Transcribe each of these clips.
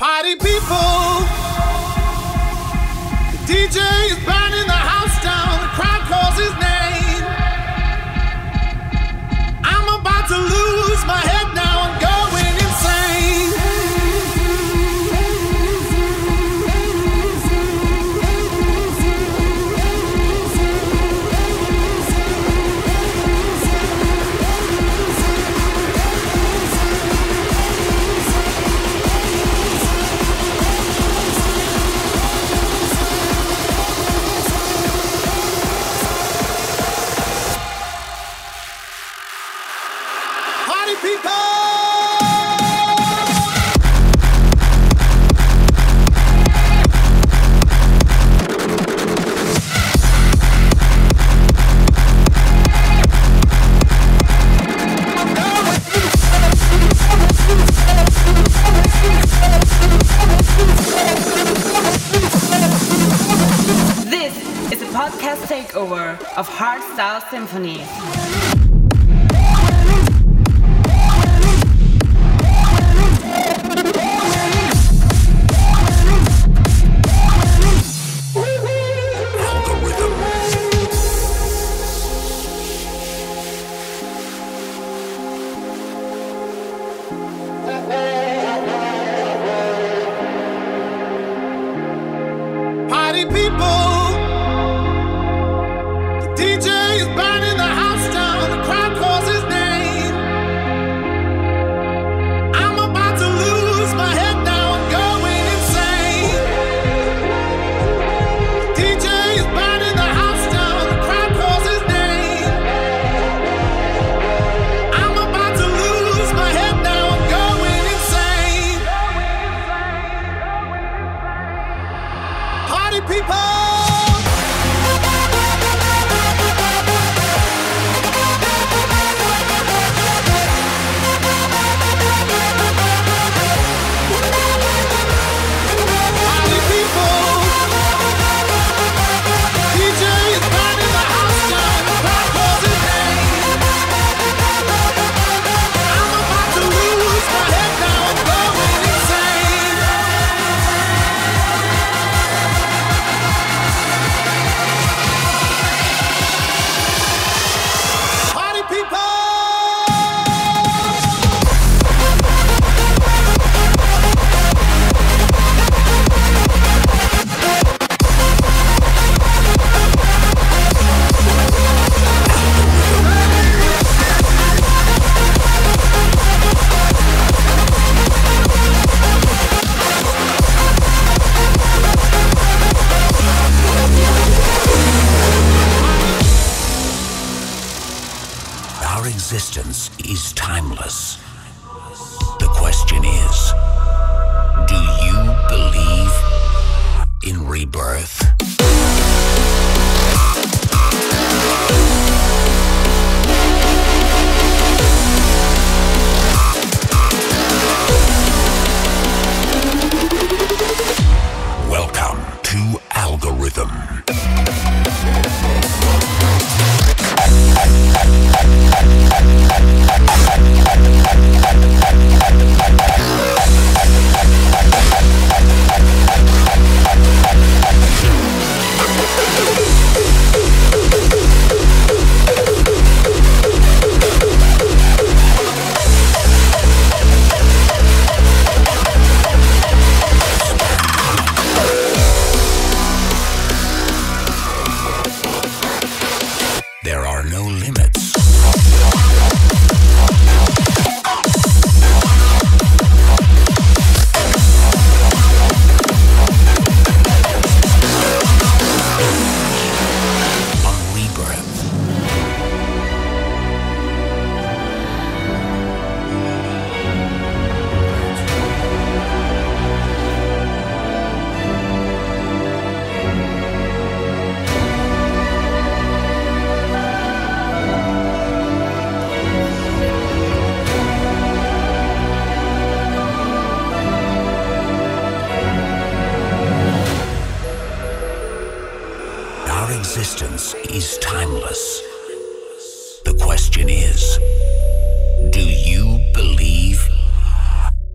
Party people. The DJ is burning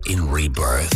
in Rebirth.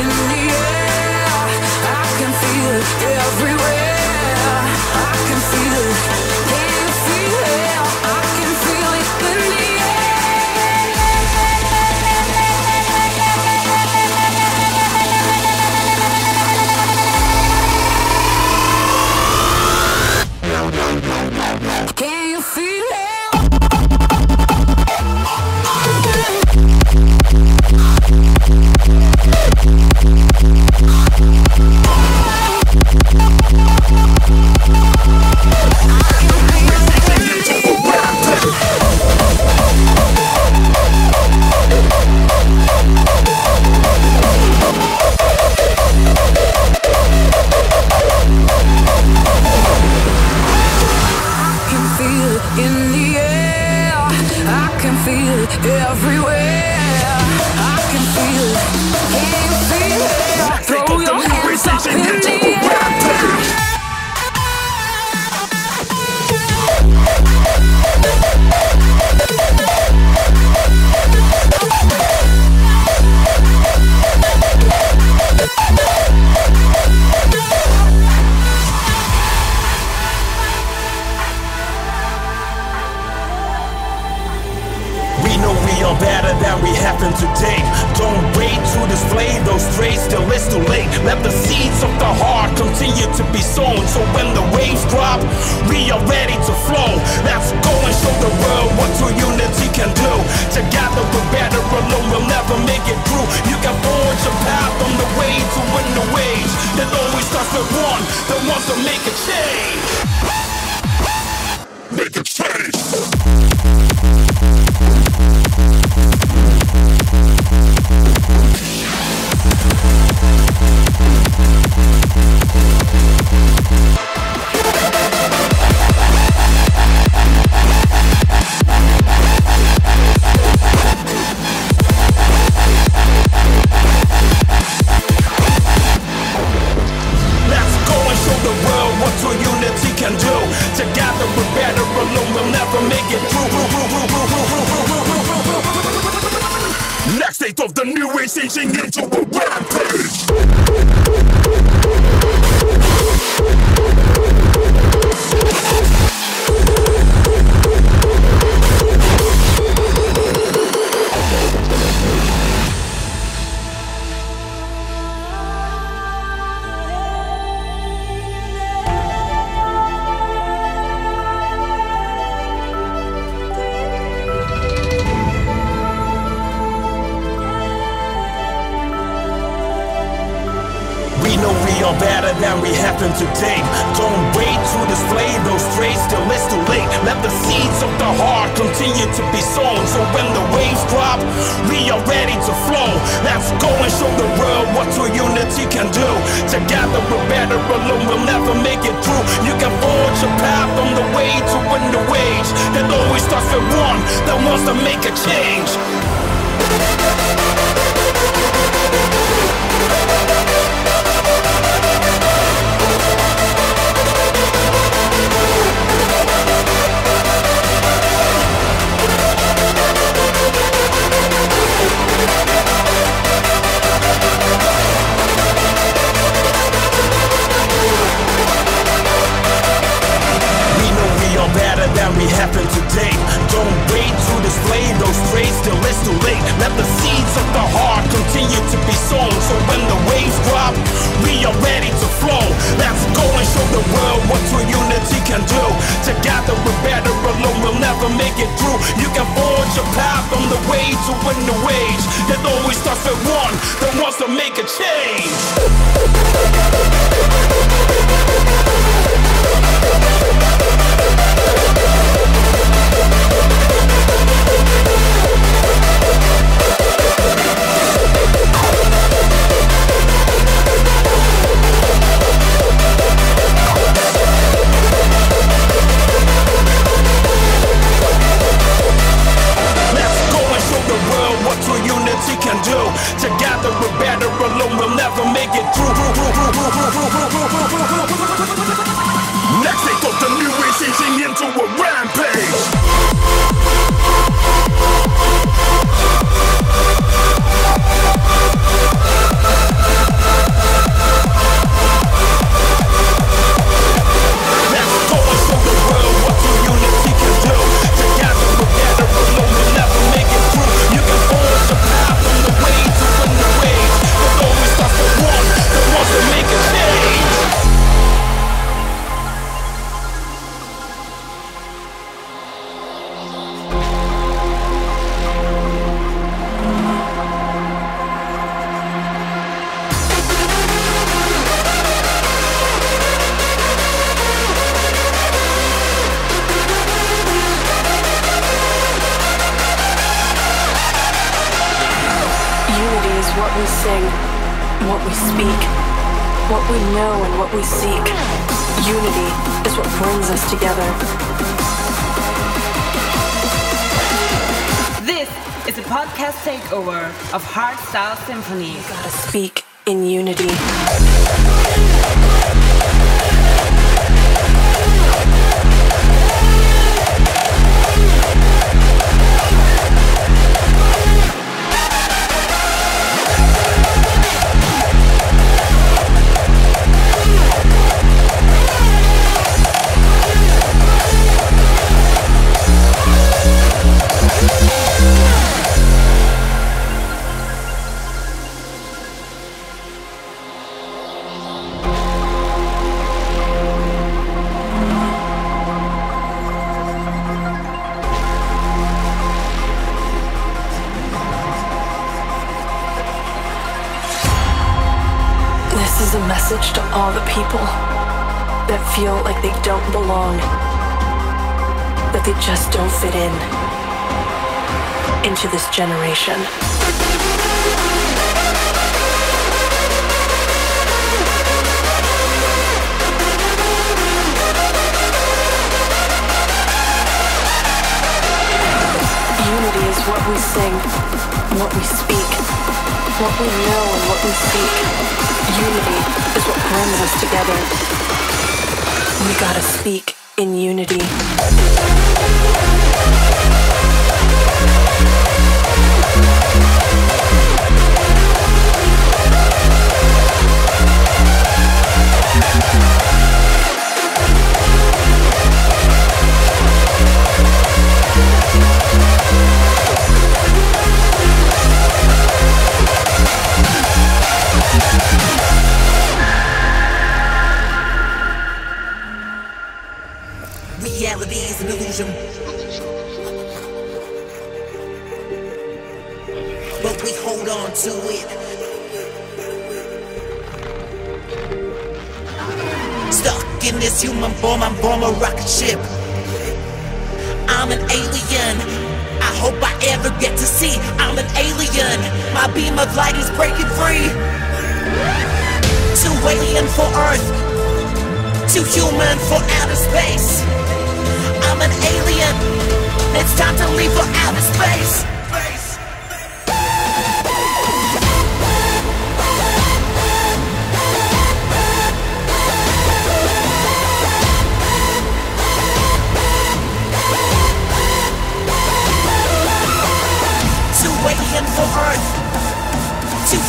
in the air. I can feel it everywhere. of the new age aging into Style Symphony. Unity is what we sing, what we speak, what we know and what we seek. Unity is what brings us together. We gotta speak.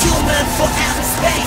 Human for outer space.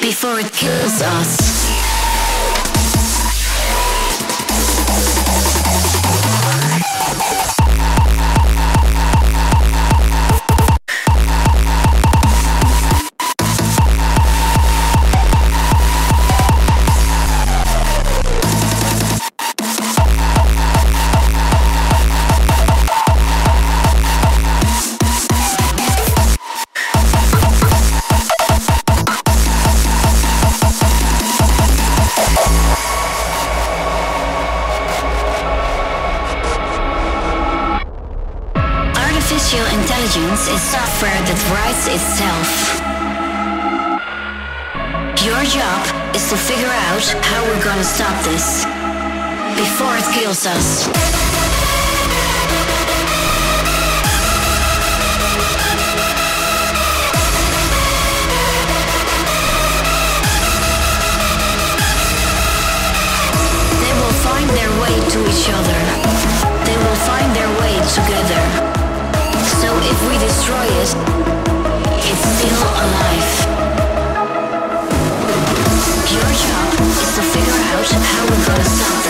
Before it kills us. to stop this before it kills us. They will find their way to each other. They will find their way together. So if we destroy it, it's still alive. how we're gonna stop.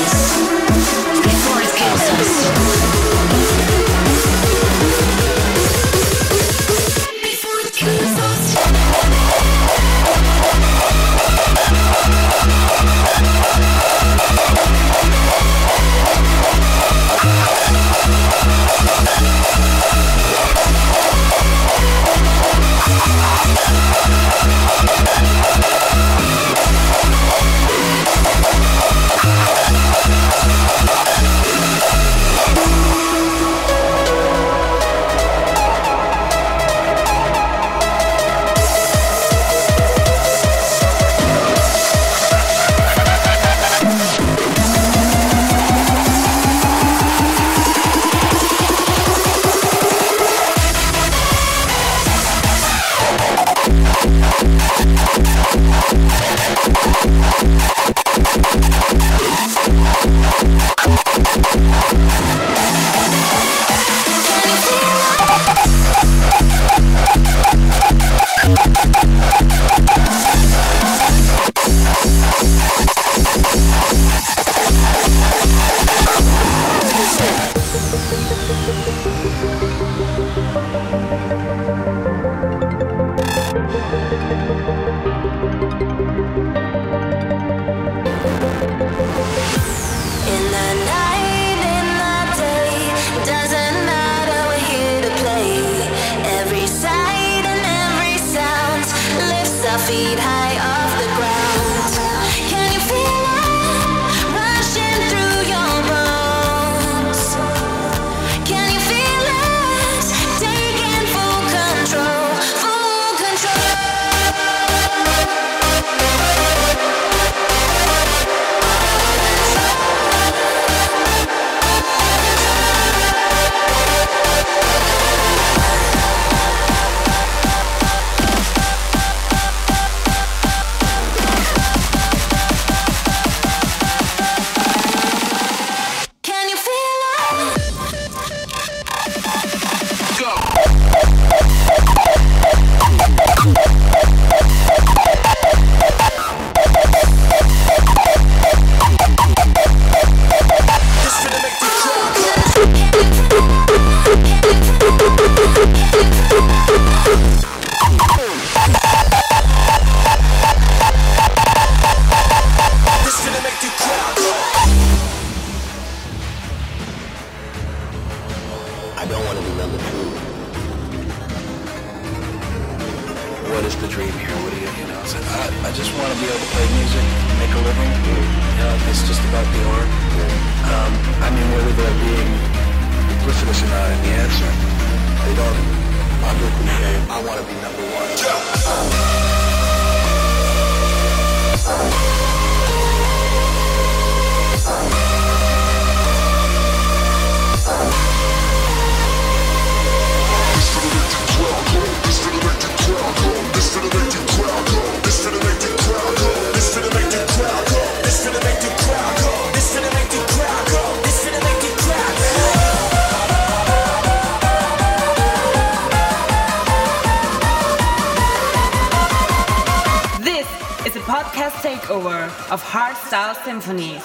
Takeover of hardstyle symphonies.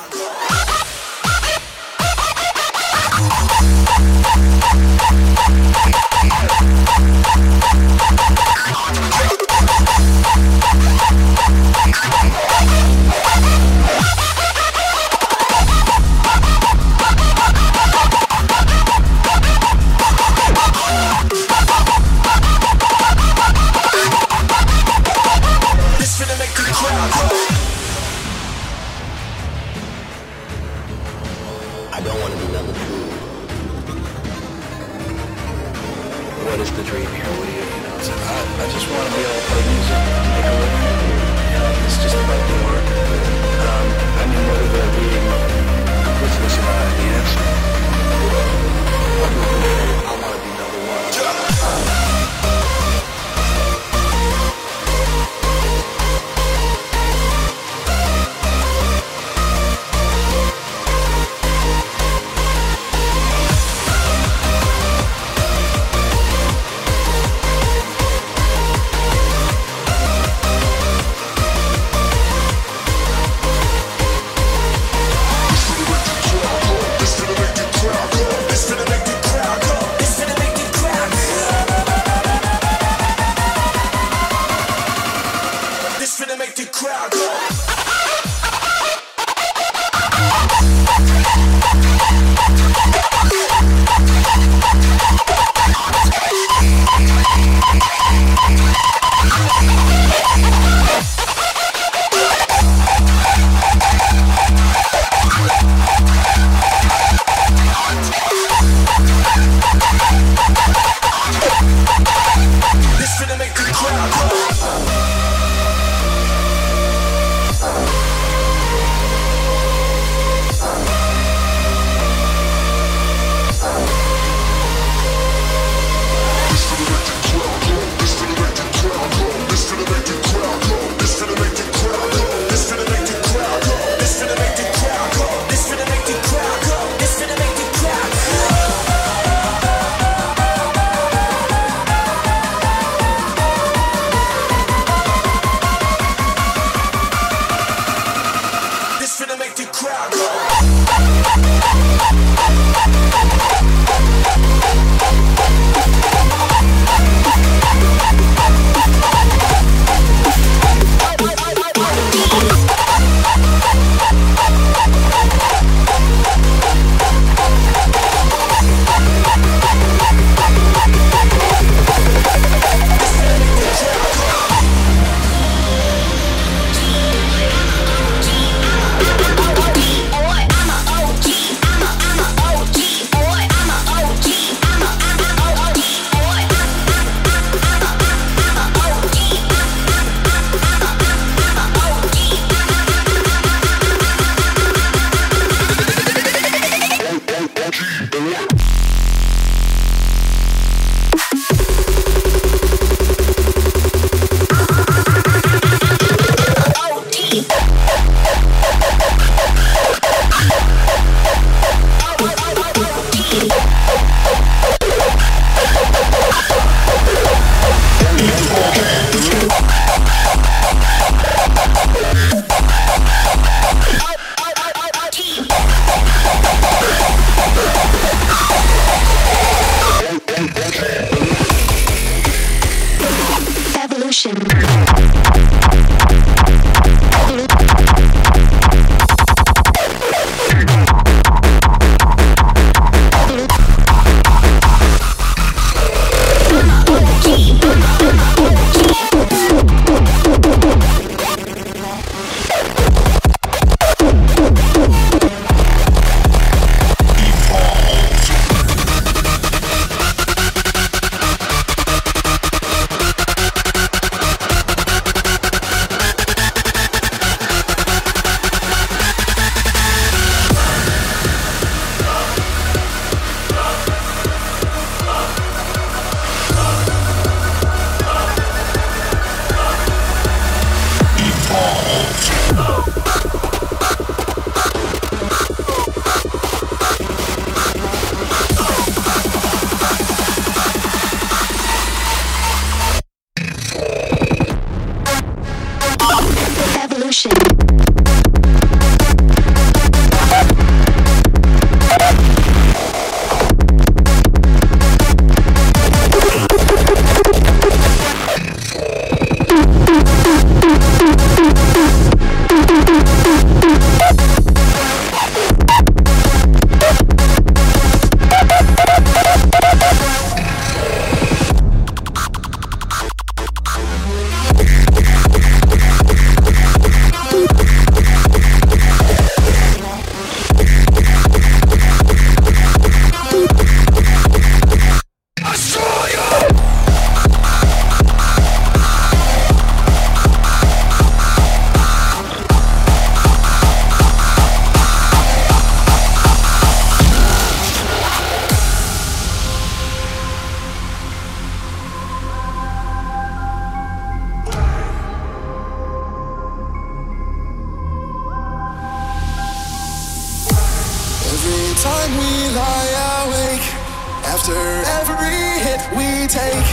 every hit we take,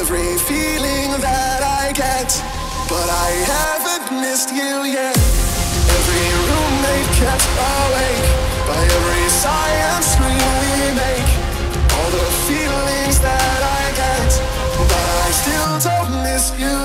every feeling that I get. But I haven't missed you yet. Every roommate kept awake by every science scream we make. All the feelings that I get, but I still don't miss you.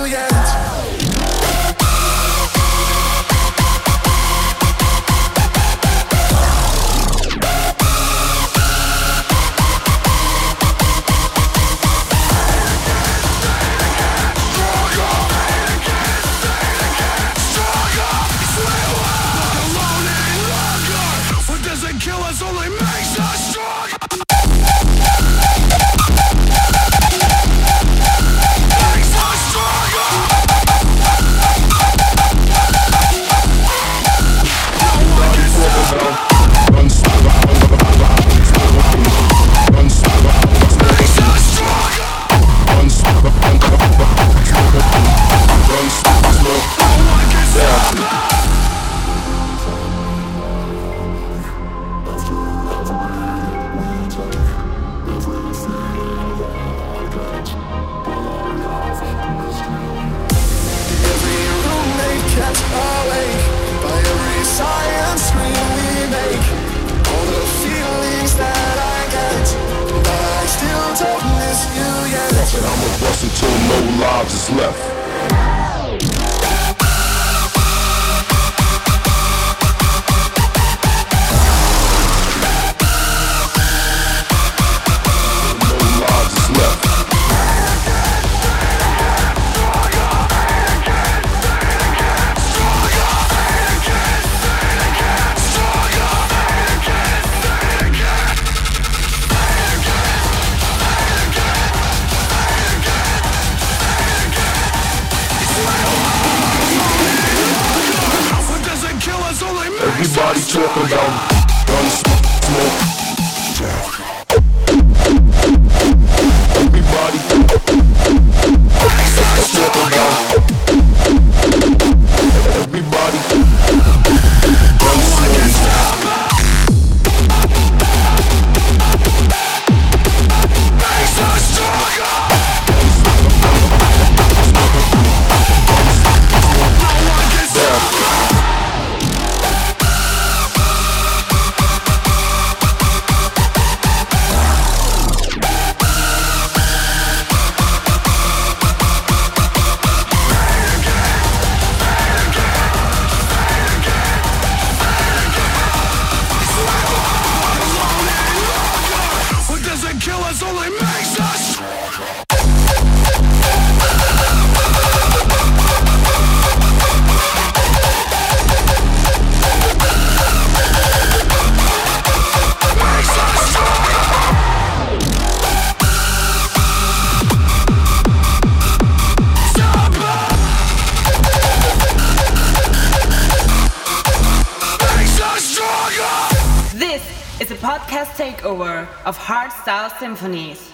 Stahl Symphonies.